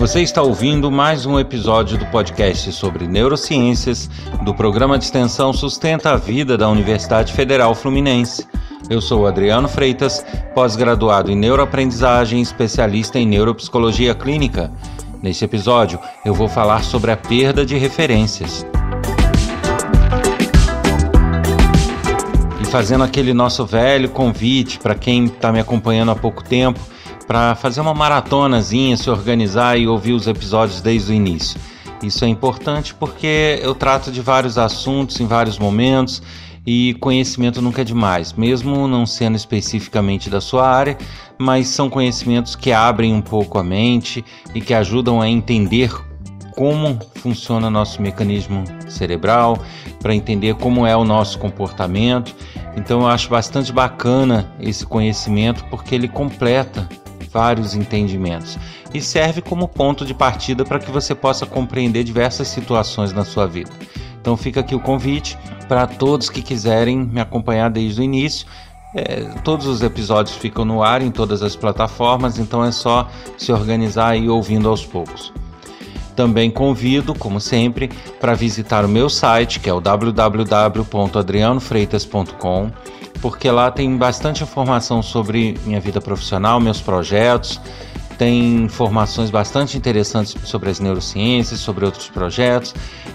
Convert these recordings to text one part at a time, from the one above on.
Você está ouvindo mais um episódio do podcast sobre neurociências do programa de extensão Sustenta a Vida da Universidade Federal Fluminense. Eu sou Adriano Freitas, pós-graduado em neuroaprendizagem, especialista em neuropsicologia clínica. Neste episódio, eu vou falar sobre a perda de referências. E fazendo aquele nosso velho convite para quem está me acompanhando há pouco tempo, para fazer uma maratonazinha, se organizar e ouvir os episódios desde o início. Isso é importante porque eu trato de vários assuntos em vários momentos e conhecimento nunca é demais, mesmo não sendo especificamente da sua área, mas são conhecimentos que abrem um pouco a mente e que ajudam a entender como funciona nosso mecanismo cerebral, para entender como é o nosso comportamento. Então eu acho bastante bacana esse conhecimento porque ele completa vários entendimentos e serve como ponto de partida para que você possa compreender diversas situações na sua vida. Então fica aqui o convite para todos que quiserem me acompanhar desde o início. É, todos os episódios ficam no ar em todas as plataformas, então é só se organizar e ir ouvindo aos poucos. Também convido, como sempre, para visitar o meu site, que é o www.adrianofreitas.com porque lá tem bastante informação sobre minha vida profissional, meus projetos, tem informações bastante interessantes sobre as neurociências, sobre outros projetos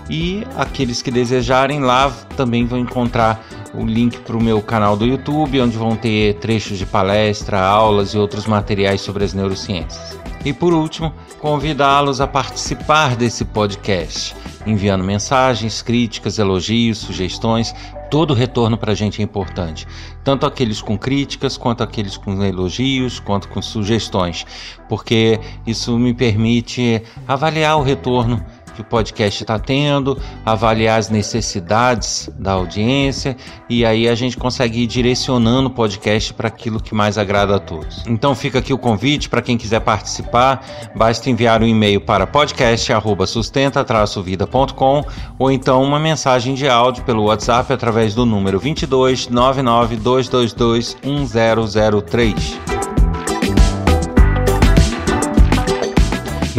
e aqueles que desejarem lá também vão encontrar o link para o meu canal do YouTube, onde vão ter trechos de palestra, aulas e outros materiais sobre as neurociências. E por último, convidá-los a participar desse podcast, enviando mensagens, críticas, elogios, sugestões. Todo retorno para a gente é importante, tanto aqueles com críticas, quanto aqueles com elogios, quanto com sugestões, porque isso me permite avaliar o retorno que o podcast está tendo, avaliar as necessidades da audiência e aí a gente consegue ir direcionando o podcast para aquilo que mais agrada a todos. Então fica aqui o convite para quem quiser participar, basta enviar um e-mail para podcast@sustenta-vida.com ou então uma mensagem de áudio pelo WhatsApp através do número 22 99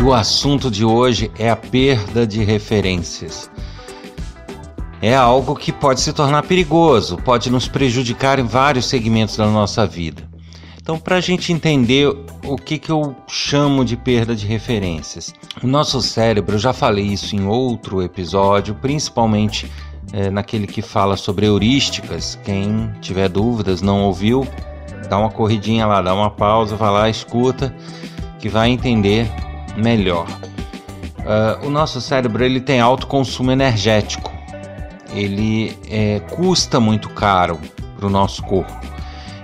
o assunto de hoje é a perda de referências. É algo que pode se tornar perigoso, pode nos prejudicar em vários segmentos da nossa vida. Então, para a gente entender o que, que eu chamo de perda de referências, o nosso cérebro, eu já falei isso em outro episódio, principalmente é, naquele que fala sobre heurísticas. Quem tiver dúvidas, não ouviu, dá uma corridinha lá, dá uma pausa, vai lá, escuta, que vai entender melhor. Uh, o nosso cérebro ele tem alto consumo energético. Ele é, custa muito caro para o nosso corpo.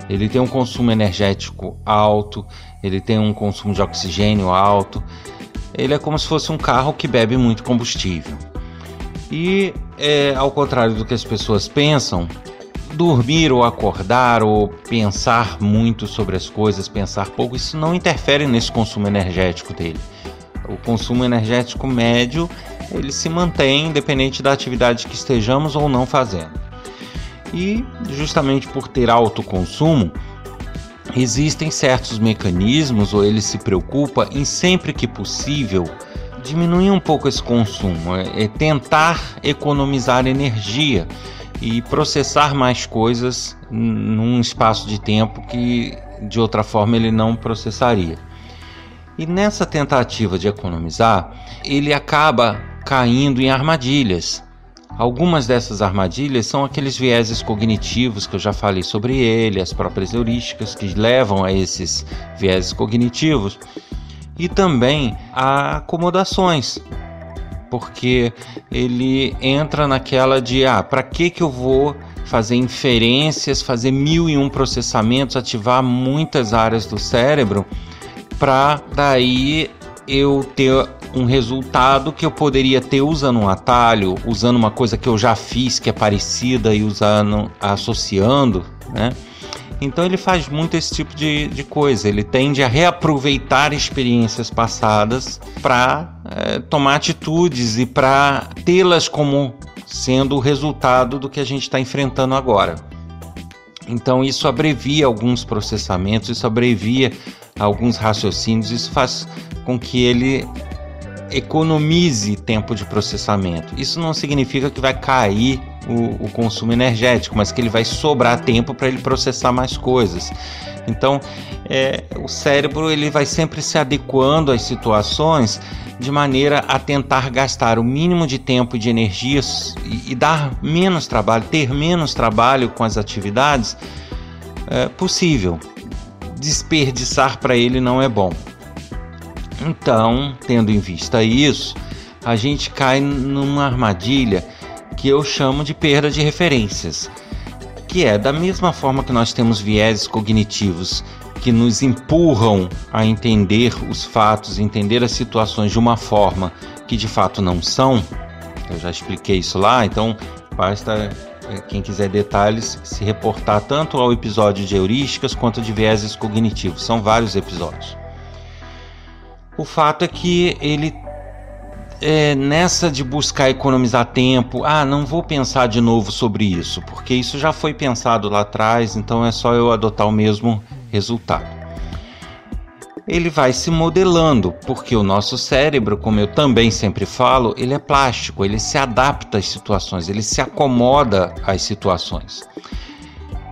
Ele tem um consumo energético alto, ele tem um consumo de oxigênio alto. Ele é como se fosse um carro que bebe muito combustível. E é, ao contrário do que as pessoas pensam, dormir ou acordar ou pensar muito sobre as coisas, pensar pouco, isso não interfere nesse consumo energético dele. O consumo energético médio ele se mantém independente da atividade que estejamos ou não fazendo. E justamente por ter alto consumo, existem certos mecanismos ou ele se preocupa em sempre que possível diminuir um pouco esse consumo, é, é tentar economizar energia e processar mais coisas num espaço de tempo que de outra forma ele não processaria. E nessa tentativa de economizar, ele acaba caindo em armadilhas. Algumas dessas armadilhas são aqueles vieses cognitivos que eu já falei sobre ele, as próprias heurísticas que levam a esses vieses cognitivos, e também a acomodações, porque ele entra naquela de ah, para que que eu vou fazer inferências, fazer mil e um processamentos, ativar muitas áreas do cérebro para daí eu ter um resultado que eu poderia ter usando um atalho, usando uma coisa que eu já fiz que é parecida e usando, associando, né? Então ele faz muito esse tipo de, de coisa. Ele tende a reaproveitar experiências passadas para é, tomar atitudes e para tê-las como sendo o resultado do que a gente está enfrentando agora. Então isso abrevia alguns processamentos, isso abrevia alguns raciocínios, isso faz com que ele economize tempo de processamento. Isso não significa que vai cair o, o consumo energético, mas que ele vai sobrar tempo para ele processar mais coisas. Então, é, o cérebro ele vai sempre se adequando às situações de maneira a tentar gastar o mínimo de tempo e de energias e, e dar menos trabalho, ter menos trabalho com as atividades é, possível. Desperdiçar para ele não é bom. Então, tendo em vista isso, a gente cai numa armadilha que eu chamo de perda de referências, que é da mesma forma que nós temos viéses cognitivos que nos empurram a entender os fatos, entender as situações de uma forma que de fato não são. Eu já expliquei isso lá, então basta quem quiser detalhes se reportar tanto ao episódio de heurísticas quanto de vieses cognitivos. São vários episódios. O fato é que ele é, nessa de buscar economizar tempo, ah, não vou pensar de novo sobre isso, porque isso já foi pensado lá atrás, então é só eu adotar o mesmo resultado. Ele vai se modelando, porque o nosso cérebro, como eu também sempre falo, ele é plástico, ele se adapta às situações, ele se acomoda às situações.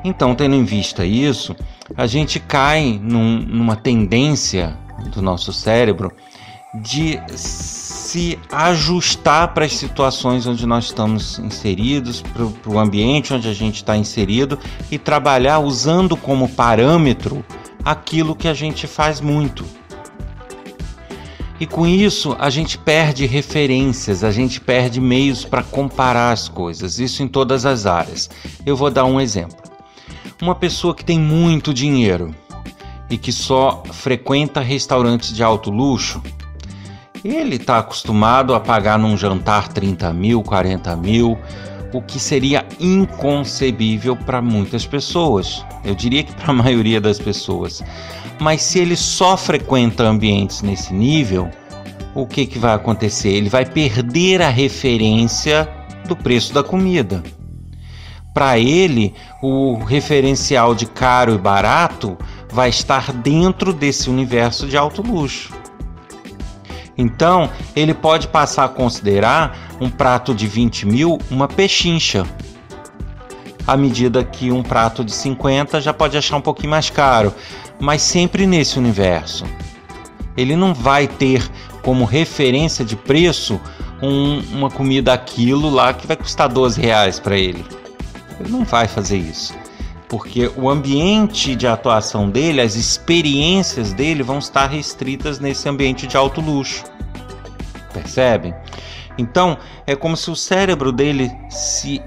Então, tendo em vista isso, a gente cai num, numa tendência do nosso cérebro de se ajustar para as situações onde nós estamos inseridos, para o ambiente onde a gente está inserido e trabalhar usando como parâmetro aquilo que a gente faz muito. E com isso a gente perde referências, a gente perde meios para comparar as coisas, isso em todas as áreas. Eu vou dar um exemplo. Uma pessoa que tem muito dinheiro, e que só frequenta restaurantes de alto luxo, ele está acostumado a pagar num jantar 30 mil, 40 mil, o que seria inconcebível para muitas pessoas. Eu diria que para a maioria das pessoas. Mas se ele só frequenta ambientes nesse nível, o que, que vai acontecer? Ele vai perder a referência do preço da comida. Para ele, o referencial de caro e barato vai estar dentro desse universo de alto luxo. Então, ele pode passar a considerar um prato de 20 mil uma pechincha, à medida que um prato de 50 já pode achar um pouquinho mais caro, mas sempre nesse universo. Ele não vai ter como referência de preço um, uma comida aquilo lá que vai custar 12 reais para ele. Ele não vai fazer isso porque o ambiente de atuação dele, as experiências dele vão estar restritas nesse ambiente de alto luxo. Percebem? Então, é como se o cérebro dele se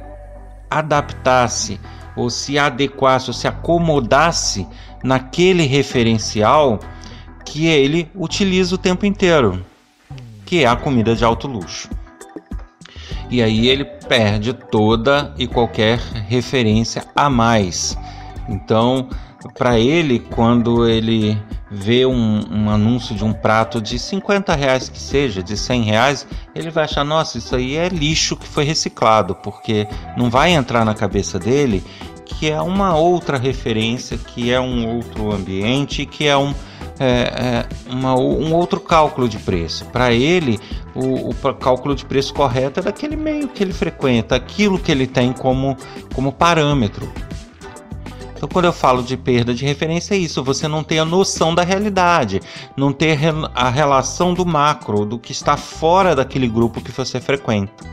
adaptasse ou se adequasse ou se acomodasse naquele referencial que ele utiliza o tempo inteiro, que é a comida de alto luxo e aí ele perde toda e qualquer referência a mais. Então, para ele, quando ele vê um, um, anúncio de um prato de 50 reais que seja, de 100 reais, ele vai achar, nossa, isso aí é lixo que foi reciclado, porque não vai entrar na cabeça dele que é uma outra referência, que é um outro ambiente, que é um, é, é uma, um outro cálculo de preço. Para ele, o, o, cálculo de preço correto é daquele meio que ele frequenta, aquilo que ele tem como, como parâmetro. Então, quando eu falo de perda de referência, é isso: você não tem a noção da realidade, não ter a relação do macro, do que está fora daquele grupo que você frequenta.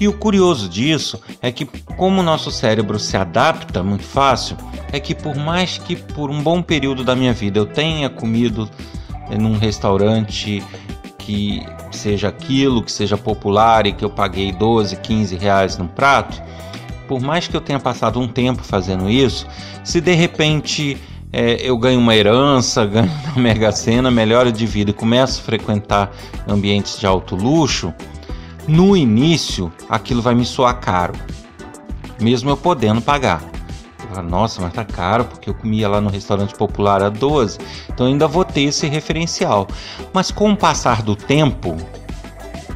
E o curioso disso é que, como o nosso cérebro se adapta muito fácil, é que por mais que por um bom período da minha vida eu tenha comido num restaurante que seja aquilo, que seja popular e que eu paguei 12, 15 reais num prato, por mais que eu tenha passado um tempo fazendo isso, se de repente é, eu ganho uma herança, ganho uma mega sena, melhoro de vida e começo a frequentar ambientes de alto luxo, no início, aquilo vai me soar caro, mesmo eu podendo pagar. Nossa, mas tá caro porque eu comia lá no restaurante popular a 12, então ainda vou ter esse referencial. Mas com o passar do tempo,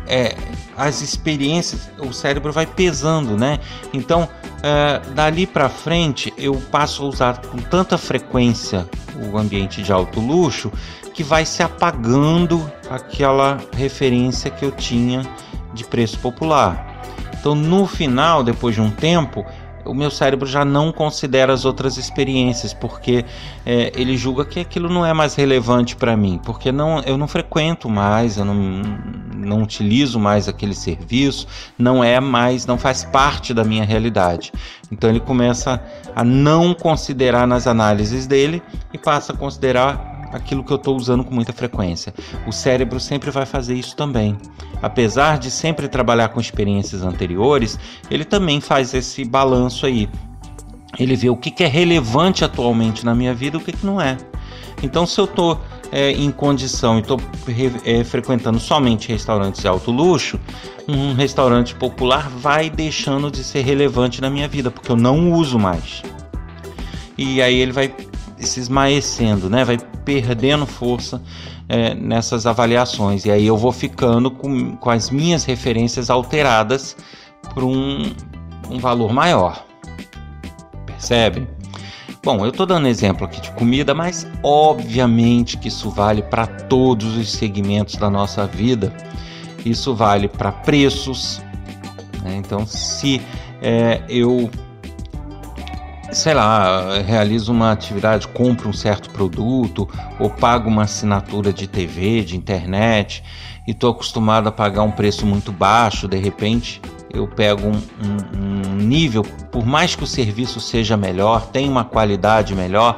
é, as experiências, o cérebro vai pesando, né? Então, é, dali para frente, eu passo a usar com tanta frequência o ambiente de alto luxo, que vai se apagando aquela referência que eu tinha de preço popular. Então, no final, depois de um tempo, o meu cérebro já não considera as outras experiências, porque é, ele julga que aquilo não é mais relevante para mim, porque não, eu não frequento mais, eu não, não utilizo mais aquele serviço, não é mais, não faz parte da minha realidade. Então ele começa a não considerar nas análises dele e passa a considerar aquilo que eu estou usando com muita frequência. O cérebro sempre vai fazer isso também. Apesar de sempre trabalhar com experiências anteriores, ele também faz esse balanço aí. Ele vê o que, é relevante atualmente na minha vida e o que, que não é. Então, se eu estou é, em condição e estou é, frequentando somente restaurantes de alto luxo, um restaurante popular vai deixando de ser relevante na minha vida, porque eu não uso mais. E aí ele vai se esmaecendo, né? vai perdendo força é, nessas avaliações. E aí eu vou ficando com, com as minhas referências alteradas para um, um valor maior. Percebe? Bom, eu estou dando exemplo aqui de comida, mas obviamente que isso vale para todos os segmentos da nossa vida. Isso vale para preços. Né? Então, se é, eu sei lá, realizo uma atividade, compro um certo produto ou pago uma assinatura de TV, de internet e estou acostumado a pagar um preço muito baixo, de repente eu pego um, um, um, nível, por mais que o serviço seja melhor, tenha uma qualidade melhor,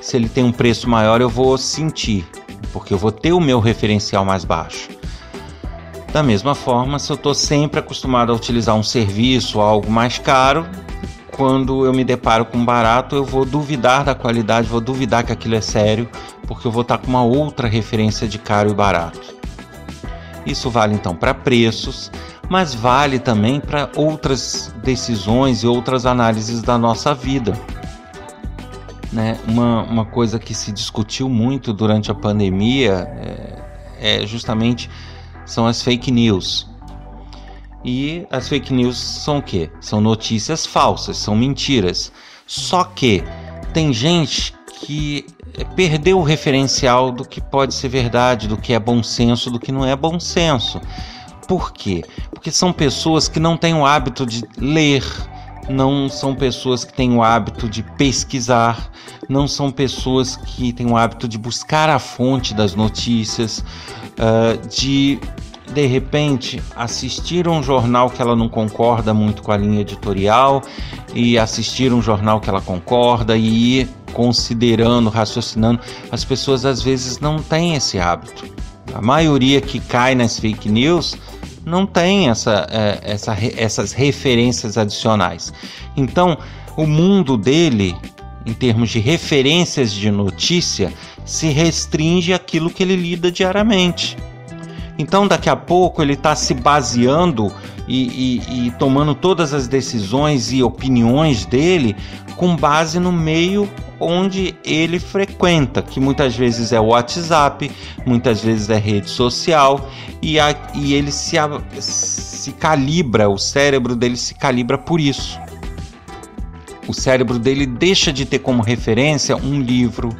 se ele tem um preço maior eu vou sentir, porque eu vou ter o meu referencial mais baixo. Da mesma forma, se eu estou sempre acostumado a utilizar um serviço, algo mais caro, quando eu me deparo com barato, eu vou duvidar da qualidade, vou duvidar que aquilo é sério, porque eu vou estar com uma outra referência de caro e barato. Isso vale então para preços, mas vale também para outras decisões e outras análises da nossa vida. Né? Uma, uma coisa que se discutiu muito durante a pandemia é, é justamente são as fake news. E as fake news são o quê? São notícias falsas, são mentiras. Só que tem gente que perdeu o referencial do que pode ser verdade, do que é bom senso, do que não é bom senso. Por quê? Porque são pessoas que não têm o hábito de ler, não são pessoas que têm o hábito de pesquisar, não são pessoas que têm o hábito de buscar a fonte das notícias, uh, de de repente assistir um jornal que ela não concorda muito com a linha editorial e assistir um jornal que ela concorda e ir considerando, raciocinando. As pessoas às vezes não têm esse hábito. A maioria que cai nas fake news não tem essa, é, essa, essas referências adicionais. Então, o mundo dele, em termos de referências de notícia, se restringe àquilo que ele lida diariamente. Então, daqui a pouco, ele está se baseando e, e, e, tomando todas as decisões e opiniões dele com base no meio onde ele frequenta, que muitas vezes é WhatsApp, muitas vezes é rede social, e, a, e ele se, se calibra, o cérebro dele se calibra por isso. O cérebro dele deixa de ter como referência um livro,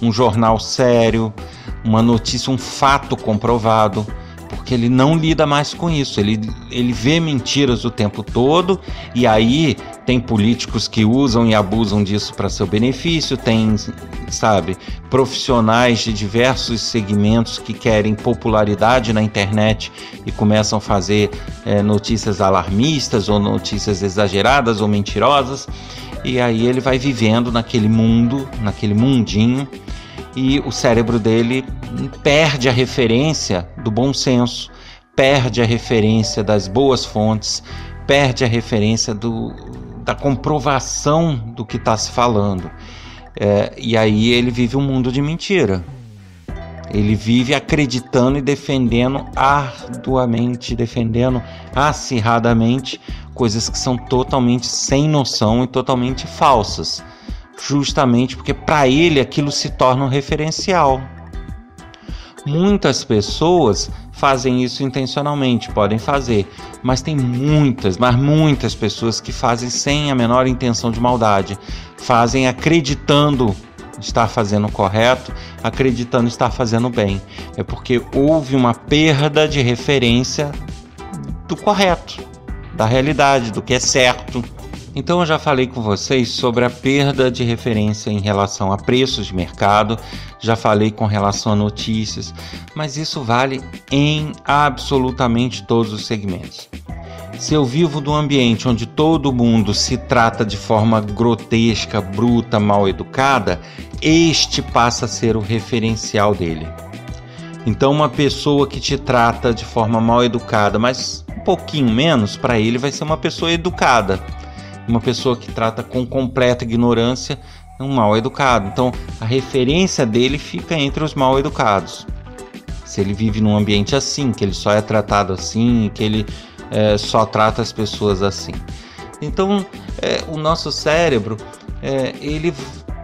um jornal sério, uma notícia, um fato comprovado, porque ele não lida mais com isso. Ele, ele vê mentiras o tempo todo e aí tem políticos que usam e abusam disso para seu benefício, tem, sabe, profissionais de diversos segmentos que querem popularidade na internet e começam a fazer é, notícias alarmistas ou notícias exageradas ou mentirosas. E aí ele vai vivendo naquele mundo, naquele mundinho e o cérebro dele perde a referência do bom senso, perde a referência das boas fontes, perde a referência do, da comprovação do que está se falando. É, e aí ele vive um mundo de mentira. Ele vive acreditando e defendendo arduamente, defendendo acirradamente coisas que são totalmente sem noção e totalmente falsas justamente porque para ele aquilo se torna um referencial. Muitas pessoas fazem isso intencionalmente, podem fazer, mas tem muitas, mas muitas pessoas que fazem sem a menor intenção de maldade, fazem acreditando estar fazendo o correto, acreditando estar fazendo bem. É porque houve uma perda de referência do correto, da realidade, do que é certo. Então eu já falei com vocês sobre a perda de referência em relação a preços de mercado, já falei com relação a notícias, mas isso vale em absolutamente todos os segmentos. Se eu vivo num ambiente onde todo mundo se trata de forma grotesca, bruta, mal educada, este passa a ser o referencial dele. Então, uma pessoa que te trata de forma mal educada, mas um pouquinho menos, para ele vai ser uma pessoa educada. Uma pessoa que trata com completa ignorância é um mal educado. Então, a referência dele fica entre os mal educados. Se ele vive num ambiente assim, que ele só é tratado assim, que ele é, só trata as pessoas assim. Então, é, o nosso cérebro é, ele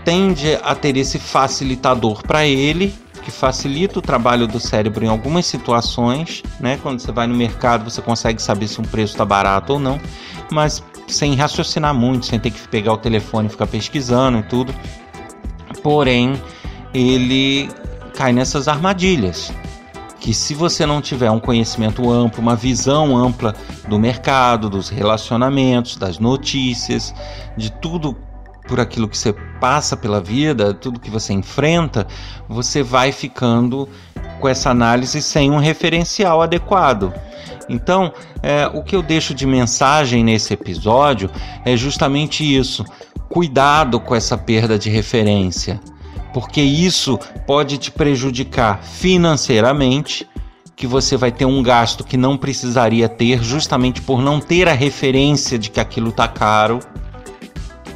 tende a ter esse facilitador para ele que facilita o trabalho do cérebro em algumas situações, né? Quando você vai no mercado, você consegue saber se um preço está barato ou não, mas sem raciocinar muito, sem ter que pegar o telefone e ficar pesquisando e tudo. Porém, ele cai nessas armadilhas. Que se você não tiver um conhecimento amplo, uma visão ampla do mercado, dos relacionamentos, das notícias, de tudo por aquilo que você passa pela vida, tudo que você enfrenta, você vai ficando com essa análise sem um referencial adequado. Então, é, o que eu deixo de mensagem nesse episódio é justamente isso: cuidado com essa perda de referência, porque isso pode te prejudicar financeiramente. Que você vai ter um gasto que não precisaria ter, justamente por não ter a referência de que aquilo está caro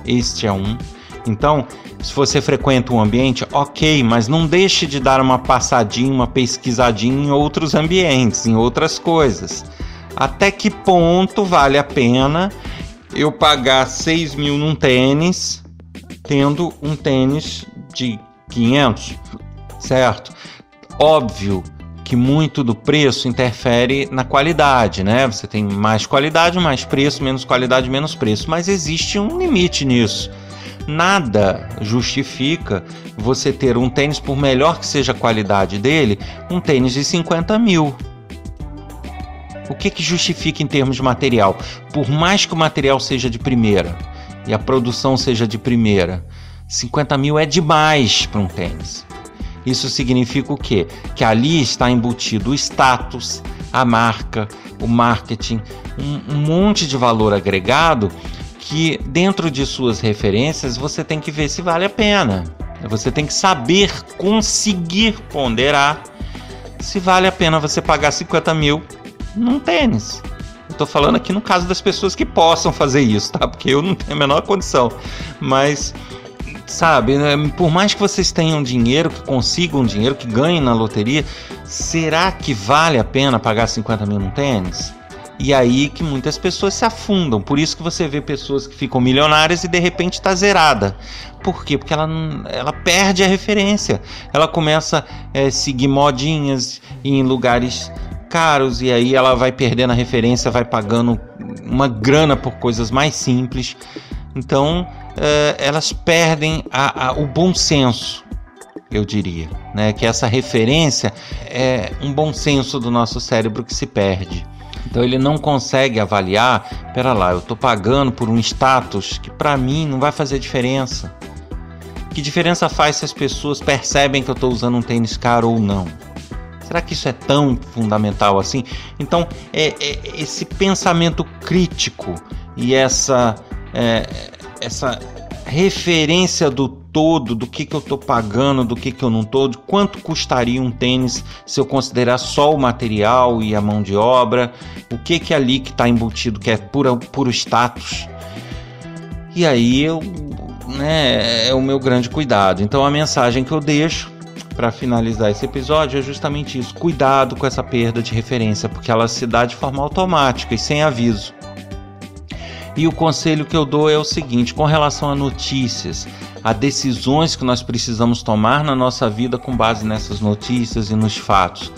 este é um. Então, se você frequenta um ambiente, ok, mas não deixe de dar uma passadinha, uma pesquisadinha em outros ambientes, em outras coisas. Até que ponto vale a pena eu pagar 6 mil num tênis, tendo um tênis de 500, certo? Óbvio que muito do preço interfere na qualidade, né? Você tem mais qualidade, mais preço, menos qualidade, menos preço, mas existe um limite nisso. Nada justifica você ter um tênis, por melhor que seja a qualidade dele, um tênis de 50 mil. O que, que justifica em termos de material? Por mais que o material seja de primeira e a produção seja de primeira, 50 mil é demais para um tênis. Isso significa o quê? Que ali está embutido o status, a marca, o marketing, um, um monte de valor agregado que dentro de suas referências você tem que ver se vale a pena. Você tem que saber conseguir ponderar se vale a pena você pagar 50 mil num tênis. Estou falando aqui no caso das pessoas que possam fazer isso, tá? Porque eu não tenho a menor condição. Mas sabe? Né? Por mais que vocês tenham dinheiro, que consigam dinheiro, que ganhem na loteria, será que vale a pena pagar 50 mil num tênis? E aí que muitas pessoas se afundam. Por isso que você vê pessoas que ficam milionárias e de repente está zerada. Por quê? Porque ela, ela perde a referência. Ela começa a é, seguir modinhas em lugares caros e aí ela vai perdendo a referência, vai pagando uma grana por coisas mais simples. Então uh, elas perdem a, a, o bom senso, eu diria, né? Que essa referência é um bom senso do nosso cérebro que se perde. Então ele não consegue avaliar, pera lá, eu estou pagando por um status que para mim não vai fazer diferença. Que diferença faz se as pessoas percebem que eu estou usando um tênis caro ou não? Será que isso é tão fundamental assim? Então, é, é esse pensamento crítico e essa é, essa referência do todo, do que, que eu estou pagando, do que, que eu não estou, de quanto custaria um tênis se eu considerar só o material e a mão de obra, o que que é ali que está embutido, que é puro, puro status. E aí eu, né, é o meu grande cuidado. Então a mensagem que eu deixo para finalizar esse episódio é justamente isso: cuidado com essa perda de referência, porque ela se dá de forma automática e sem aviso. E o conselho que eu dou é o seguinte: com relação a notícias, a decisões que nós precisamos tomar na nossa vida com base nessas notícias e nos fatos.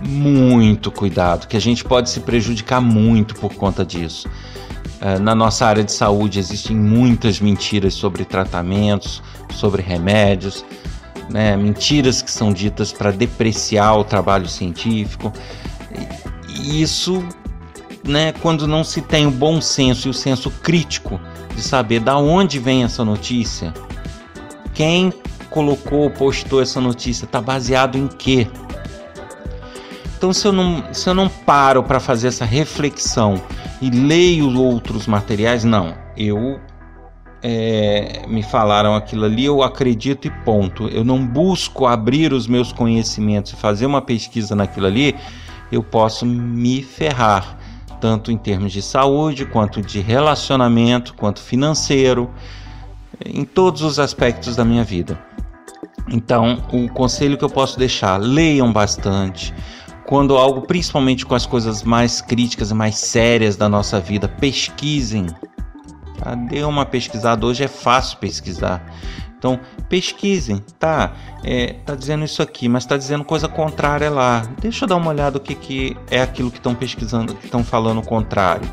Muito cuidado, que a gente pode se prejudicar muito por conta disso. Uh, na nossa área de saúde existem muitas mentiras sobre tratamentos, sobre remédios, né? mentiras que são ditas para depreciar o trabalho científico. E isso, né, quando não se tem o bom senso e o senso crítico de saber da onde vem essa notícia, quem colocou, postou essa notícia, está baseado em quê? Então, se eu não, se eu não paro para fazer essa reflexão e leio outros materiais, não. Eu é, me falaram aquilo ali, eu acredito e ponto. Eu não busco abrir os meus conhecimentos e fazer uma pesquisa naquilo ali, eu posso me ferrar, tanto em termos de saúde, quanto de relacionamento, quanto financeiro, em todos os aspectos da minha vida. Então, o conselho que eu posso deixar: leiam bastante quando algo, principalmente com as coisas mais críticas e mais sérias da nossa vida, pesquisem. Tá? Dê uma pesquisada, hoje é fácil pesquisar. Então, pesquisem, tá? É, tá dizendo isso aqui, mas tá dizendo coisa contrária lá. Deixa eu dar uma olhada o que, que é aquilo que estão pesquisando, que estão falando o contrário.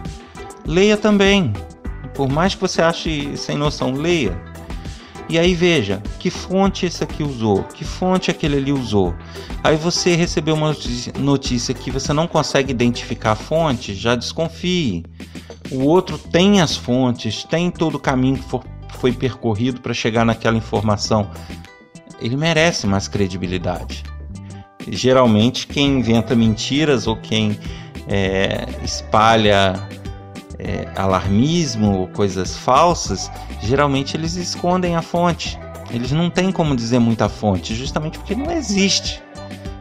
Leia também. Por mais que você ache sem noção, leia. E aí veja, que fonte esse aqui usou, que fonte aquele ali usou. Aí você recebeu uma notícia que você não consegue identificar a fonte, já desconfie. O outro tem as fontes, tem todo o caminho que for, foi percorrido para chegar naquela informação. Ele merece mais credibilidade. Geralmente, quem inventa mentiras ou quem é, espalha é, alarmismo ou coisas falsas, geralmente eles escondem a fonte. Eles não têm como dizer muita fonte, justamente porque não existe.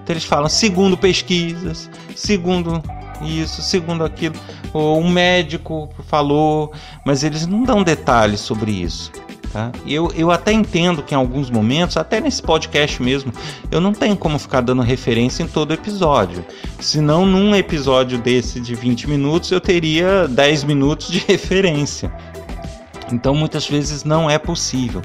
Então eles falam segundo pesquisas, segundo isso, segundo aquilo, um médico falou, mas eles não dão detalhes sobre isso. Tá? Eu, eu até entendo que em alguns momentos, até nesse podcast mesmo, eu não tenho como ficar dando referência em todo episódio. Senão, num episódio desse de 20 minutos, eu teria 10 minutos de referência. Então, muitas vezes não é possível.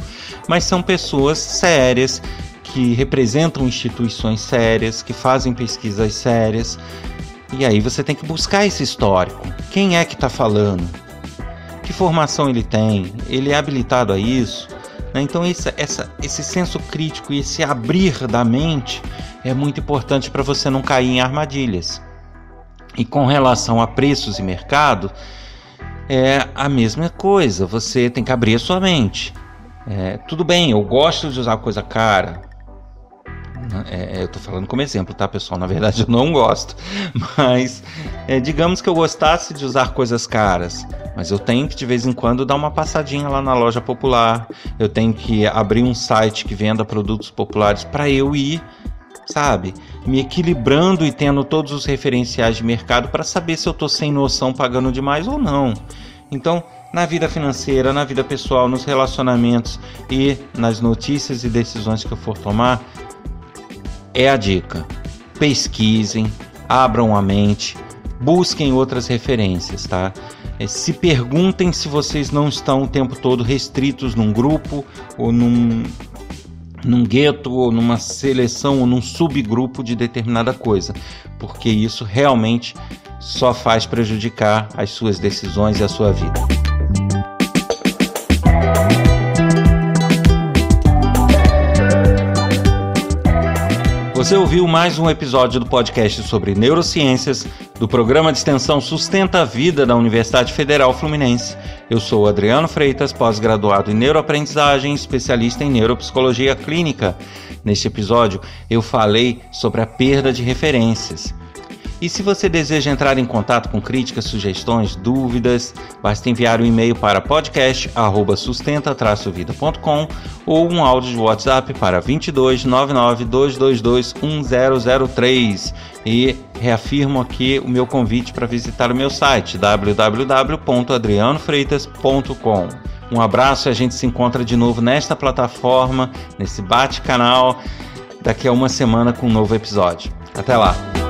Mas são pessoas sérias que representam instituições sérias, que fazem pesquisas sérias. E aí você tem que buscar esse histórico. Quem é que está falando? que formação ele tem, ele é habilitado a isso. Né? Então, esse, essa, esse senso crítico e esse abrir da mente é muito importante para você não cair em armadilhas. E com relação a preços e mercado, é a mesma coisa, você tem que abrir a sua mente. É, tudo bem, eu gosto de usar coisa cara, é, é, eu tô falando como exemplo, tá, pessoal? Na verdade, eu não gosto. Mas é, digamos que eu gostasse de usar coisas caras. Mas eu tenho que de vez em quando dar uma passadinha lá na loja popular. Eu tenho que abrir um site que venda produtos populares para eu ir, sabe, me equilibrando e tendo todos os referenciais de mercado para saber se eu tô sem noção pagando demais ou não. Então, na vida financeira, na vida pessoal, nos relacionamentos e nas notícias e decisões que eu for tomar, é a dica. Pesquisem, abram a mente, busquem outras referências, tá? É, se perguntem se vocês não estão o tempo todo restritos num grupo ou num, num gueto ou numa seleção ou num subgrupo de determinada coisa, porque isso realmente só faz prejudicar as suas decisões e a sua vida. Você ouviu mais um episódio do podcast sobre neurociências do programa de extensão Sustenta a Vida da Universidade Federal Fluminense. Eu sou Adriano Freitas, pós-graduado em neuroaprendizagem, especialista em neuropsicologia clínica. Neste episódio, eu falei sobre a perda de referências. E se você deseja entrar em contato com críticas, sugestões, dúvidas, basta enviar um e-mail para podcast@sustenta-vida.com ou um áudio de WhatsApp para 22 99 222 1003. E reafirmo aqui o meu convite para visitar o meu site www.adrianofreitas.com. Um abraço e a gente se encontra de novo nesta plataforma, nesse bate-canal, daqui a uma semana com um novo episódio. Até lá!